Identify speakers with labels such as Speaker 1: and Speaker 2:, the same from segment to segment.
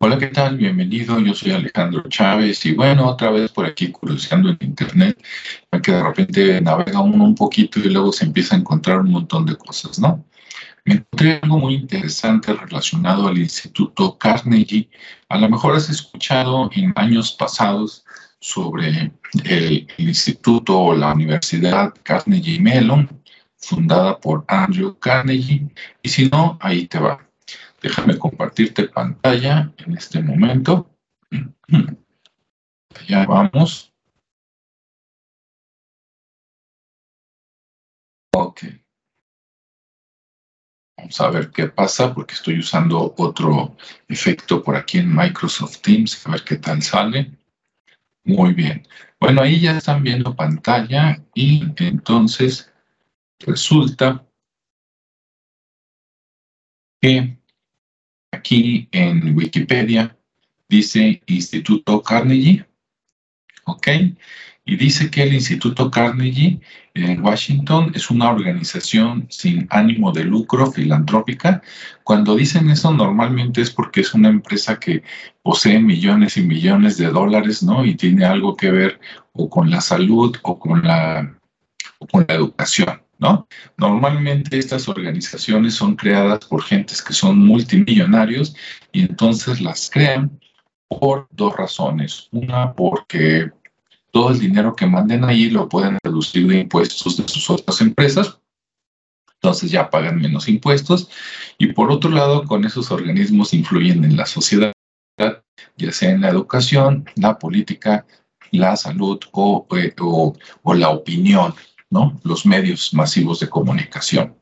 Speaker 1: Hola, ¿qué tal? Bienvenido, yo soy Alejandro Chávez y bueno, otra vez por aquí curioseando en internet, que de repente navega uno un poquito y luego se empieza a encontrar un montón de cosas, ¿no? Me encontré algo muy interesante relacionado al Instituto Carnegie. A lo mejor has escuchado en años pasados sobre el, instituto o la Universidad Carnegie Mellon, fundada por Andrew Carnegie, y si no, ahí te va. Déjame compartirte pantalla en este momento. Ya vamos. Ok. Vamos a ver qué pasa porque estoy usando otro efecto por aquí en Microsoft Teams. A ver qué tal sale. Muy bien. Bueno, ahí ya están viendo pantalla y entonces resulta que aquí en Wikipedia dice Instituto Carnegie, ¿ok? Y dice que el Instituto Carnegie en Washington es una organización sin ánimo de lucro filantrópica. Cuando dicen eso normalmente es porque es una empresa que posee millones y millones de dólares, ¿no? Y tiene algo que ver o con la salud o con la, o con la educación. ¿No? Normalmente estas organizaciones son creadas por gentes que son multimillonarios y entonces las crean por dos razones. Una, porque todo el dinero que manden ahí lo pueden reducir de impuestos de sus otras empresas, entonces ya pagan menos impuestos. Y por otro lado, con esos organismos influyen en la sociedad, ya sea en la educación, la política, la salud o, eh, o la opinión. ¿No? Los medios masivos de comunicación.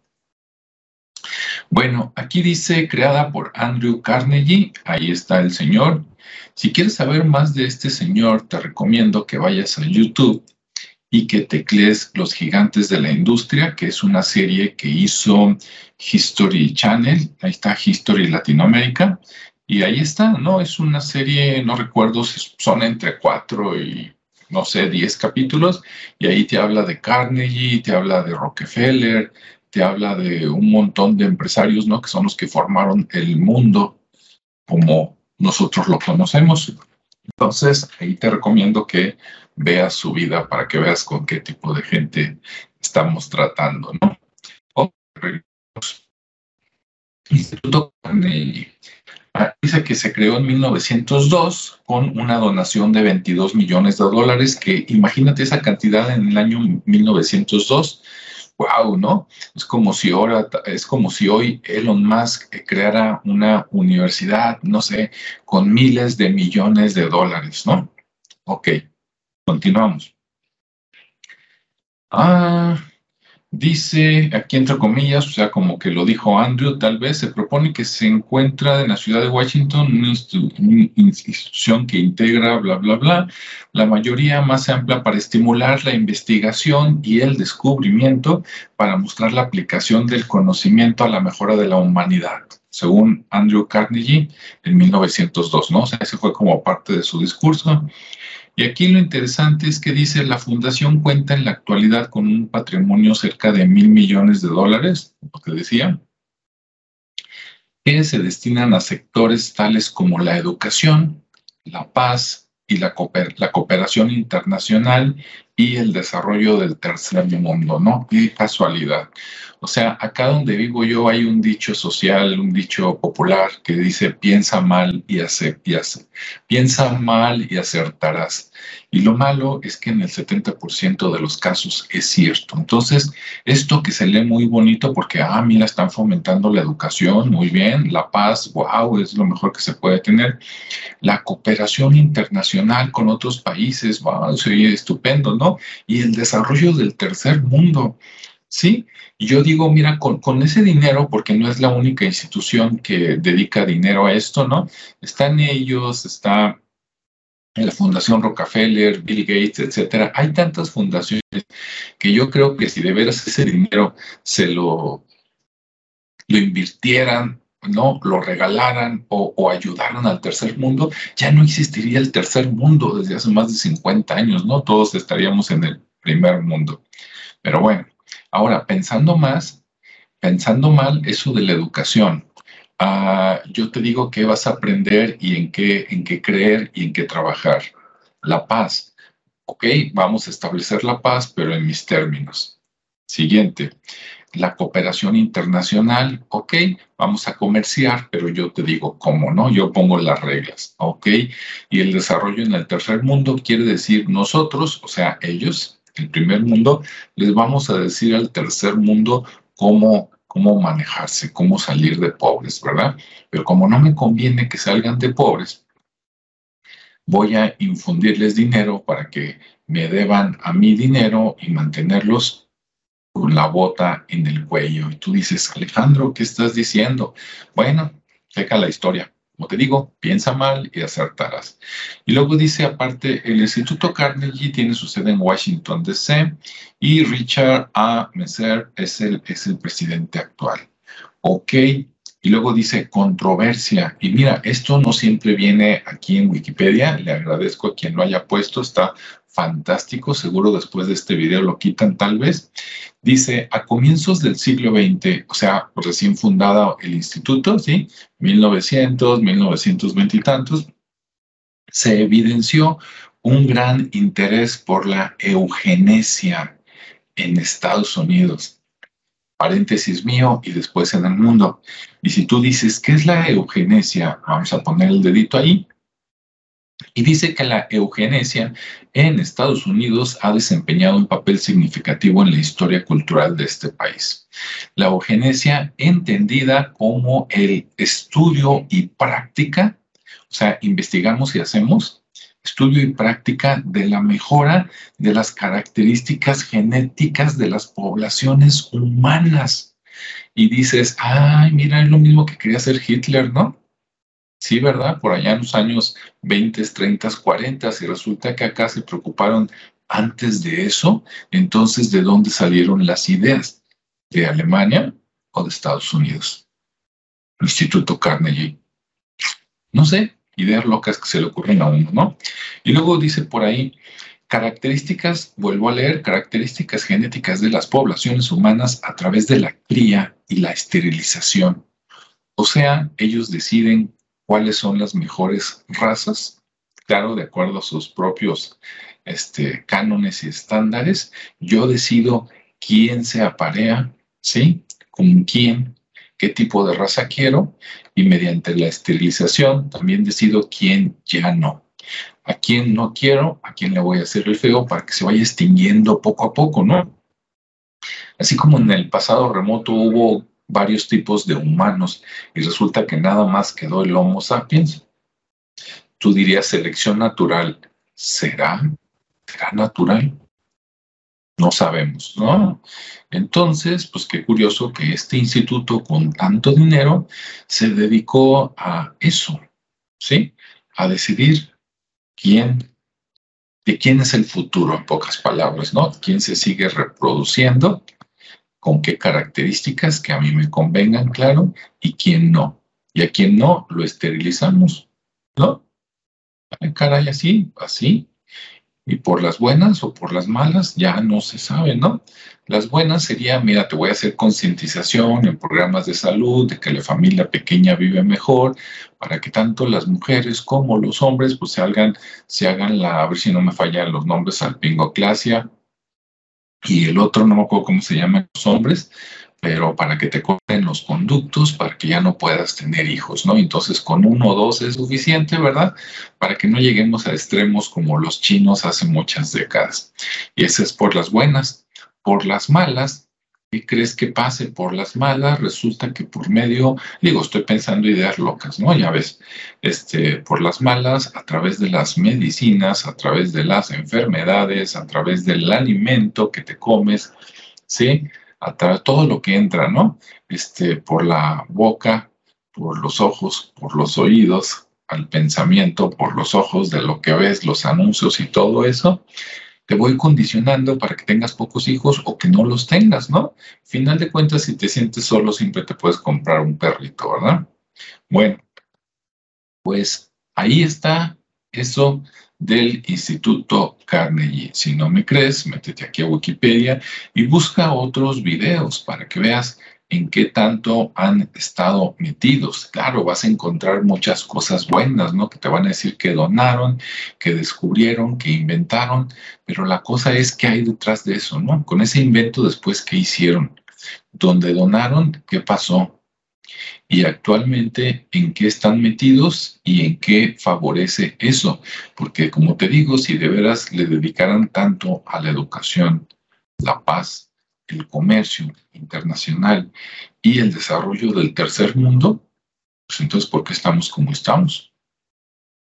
Speaker 1: Bueno, aquí dice creada por Andrew Carnegie, ahí está el señor. Si quieres saber más de este señor, te recomiendo que vayas a YouTube y que teclees Los Gigantes de la Industria, que es una serie que hizo History Channel, ahí está History Latinoamérica, y ahí está, ¿no? Es una serie, no recuerdo si son entre cuatro y no sé, 10 capítulos, y ahí te habla de Carnegie, te habla de Rockefeller, te habla de un montón de empresarios, ¿no? Que son los que formaron el mundo como nosotros lo conocemos. Entonces, ahí te recomiendo que veas su vida para que veas con qué tipo de gente estamos tratando, ¿no? Instituto Carnegie Dice que se creó en 1902 con una donación de 22 millones de dólares, que imagínate esa cantidad en el año 1902. Wow, ¿no? Es como si ahora, es como si hoy Elon Musk creara una universidad, no sé, con miles de millones de dólares, ¿no? Ok, continuamos. Ah, Dice, aquí entre comillas, o sea, como que lo dijo Andrew, tal vez se propone que se encuentra en la ciudad de Washington una, institución que integra, bla, bla, bla, la mayoría más amplia para estimular la investigación y el descubrimiento para mostrar la aplicación del conocimiento a la mejora de la humanidad, según Andrew Carnegie en 1902, ¿no? O sea, ese fue como parte de su discurso. Y aquí lo interesante es que dice, la fundación cuenta en la actualidad con un patrimonio cerca de mil millones de dólares, lo que decía, que se destinan a sectores tales como la educación, la paz y la, la cooperación internacional y el desarrollo del tercer mundo, ¿no? Qué casualidad. O sea, acá donde vivo yo hay un dicho social, un dicho popular que dice piensa mal y hace. Piensa mal y acertarás. Y lo malo es que en el 70% de los casos es cierto. Entonces, esto que se lee muy bonito porque, ah, mira, están fomentando la educación, muy bien, la paz, wow, es lo mejor que se puede tener. La cooperación internacional con otros países, wow, sería estupendo, ¿no? Y el desarrollo del tercer mundo. ¿sí? Yo digo, mira, con, con, ese dinero, porque no es la única institución que dedica dinero a esto, ¿no? Están ellos, está la Fundación Rockefeller, Bill Gates, etcétera. Hay tantas fundaciones que yo creo que si de veras ese dinero se lo, lo invirtieran, ¿no? Lo regalaran o, o, ayudaran al tercer mundo, ya no existiría el tercer mundo desde hace más de 50 años, ¿no? Todos estaríamos en el primer mundo. Pero bueno, Ahora, pensando más, pensando mal, eso de la educación. Ah, yo te digo qué vas a aprender y en qué, en qué creer y en qué trabajar. La paz. Ok, vamos a establecer la paz, pero en mis términos. Siguiente, la cooperación internacional, ok, vamos a comerciar, pero yo te digo cómo, ¿no? Yo pongo las reglas, ok. Y el desarrollo en el tercer mundo quiere decir nosotros, o sea, ellos, el primer mundo, les vamos a decir al tercer mundo cómo cómo manejarse, cómo salir de pobres, ¿verdad? Pero como no me conviene que salgan de pobres, voy a infundirles dinero para que me deban a mí dinero y mantenerlos con la bota en el cuello. Y tú dices, Alejandro, ¿qué estás diciendo? Bueno, checa la historia. Como te digo, piensa mal y acertarás. Y luego dice, aparte, el Instituto Carnegie tiene su sede en Washington, D.C. y Richard A. Messer es el, es el presidente actual. Ok, y luego dice controversia. Y mira, esto no siempre viene aquí en Wikipedia. Le agradezco a quien lo haya puesto. Está fantástico. Seguro después de este video lo quitan tal vez. Dice, a comienzos del siglo XX, o sea, recién fundado el instituto, ¿sí? 1900, 1920 y tantos, se evidenció un gran interés por la eugenesia en Estados Unidos paréntesis mío y después en el mundo. Y si tú dices, ¿qué es la eugenesia? Vamos a poner el dedito ahí. Y dice que la eugenesia en Estados Unidos ha desempeñado un papel significativo en la historia cultural de este país. La eugenesia entendida como el estudio y práctica, o sea, investigamos y hacemos estudio y práctica de la mejora de las características genéticas de las poblaciones humanas. Y dices, ay, mira, es lo mismo que quería hacer Hitler, ¿no? Sí, ¿verdad? Por allá en los años 20, 30, 40, y resulta que acá se preocuparon antes de eso, entonces, ¿de dónde salieron las ideas? ¿De Alemania o de Estados Unidos? Instituto Carnegie. No sé, ideas locas que se le ocurren a uno, ¿no? Y luego dice por ahí, características, vuelvo a leer, características genéticas de las poblaciones humanas a través de la cría y la esterilización. O sea, ellos deciden cuáles son las mejores razas, claro, de acuerdo a sus propios este, cánones y estándares. Yo decido quién se aparea, ¿sí? Con quién, qué tipo de raza quiero y mediante la esterilización también decido quién ya no. A quién no quiero, a quién le voy a hacer el feo para que se vaya extinguiendo poco a poco, ¿no? Así como en el pasado remoto hubo varios tipos de humanos y resulta que nada más quedó el Homo sapiens, tú dirías selección natural. ¿Será? ¿Será natural? No sabemos, ¿no? Entonces, pues qué curioso que este instituto con tanto dinero se dedicó a eso, ¿sí? A decidir quién, de quién es el futuro, en pocas palabras, ¿no? ¿Quién se sigue reproduciendo? ¿Con qué características que a mí me convengan, claro? Y quién no. Y a quién no, lo esterilizamos, ¿no? Ay, caray, así, así, y por las buenas o por las malas ya no se sabe, ¿no? Las buenas sería, mira, te voy a hacer concientización en programas de salud, de que la familia pequeña vive mejor, para que tanto las mujeres como los hombres pues se hagan, se hagan la, a ver si no me fallan los nombres, alpingoclasia, y el otro no me acuerdo cómo se llaman los hombres, pero para que te corten los conductos, para que ya no puedas tener hijos, ¿no? Entonces con uno o dos es suficiente, ¿verdad? Para que no lleguemos a extremos como los chinos hace muchas décadas. Y eso es por las buenas. Por las malas, ¿qué crees que pase? Por las malas, resulta que por medio, digo, estoy pensando ideas locas, ¿no? Ya ves, este, por las malas, a través de las medicinas, a través de las enfermedades, a través del alimento que te comes, ¿sí? a través todo lo que entra, ¿no? Este, por la boca, por los ojos, por los oídos, al pensamiento, por los ojos de lo que ves, los anuncios y todo eso, te voy condicionando para que tengas pocos hijos o que no los tengas, ¿no? Final de cuentas, si te sientes solo, siempre te puedes comprar un perrito, ¿verdad? Bueno, pues ahí está eso del Instituto Carnegie. Si no me crees, métete aquí a Wikipedia y busca otros videos para que veas en qué tanto han estado metidos. Claro, vas a encontrar muchas cosas buenas, ¿no? Que te van a decir que donaron, que descubrieron, que inventaron, pero la cosa es qué hay detrás de eso, ¿no? Con ese invento después, ¿qué hicieron? Donde donaron, ¿qué pasó? Y actualmente, ¿en qué están metidos y en qué favorece eso? Porque como te digo, si de veras le dedicaran tanto a la educación, la paz, el comercio internacional y el desarrollo del tercer mundo, pues entonces, ¿por qué estamos como estamos?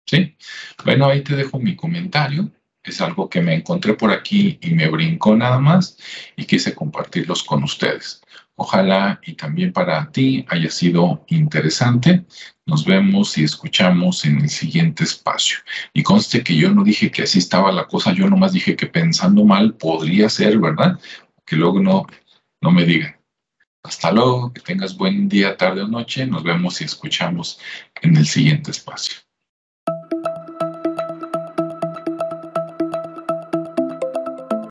Speaker 1: ¿Sí? Bueno, ahí te dejo mi comentario. Es algo que me encontré por aquí y me brincó nada más y quise compartirlos con ustedes. Ojalá y también para ti haya sido interesante. Nos vemos y escuchamos en el siguiente espacio. Y conste que yo no dije que así estaba la cosa, yo nomás dije que pensando mal podría ser, ¿verdad? Que luego no, no me digan. Hasta luego, que tengas buen día, tarde o noche. Nos vemos y escuchamos en el siguiente espacio.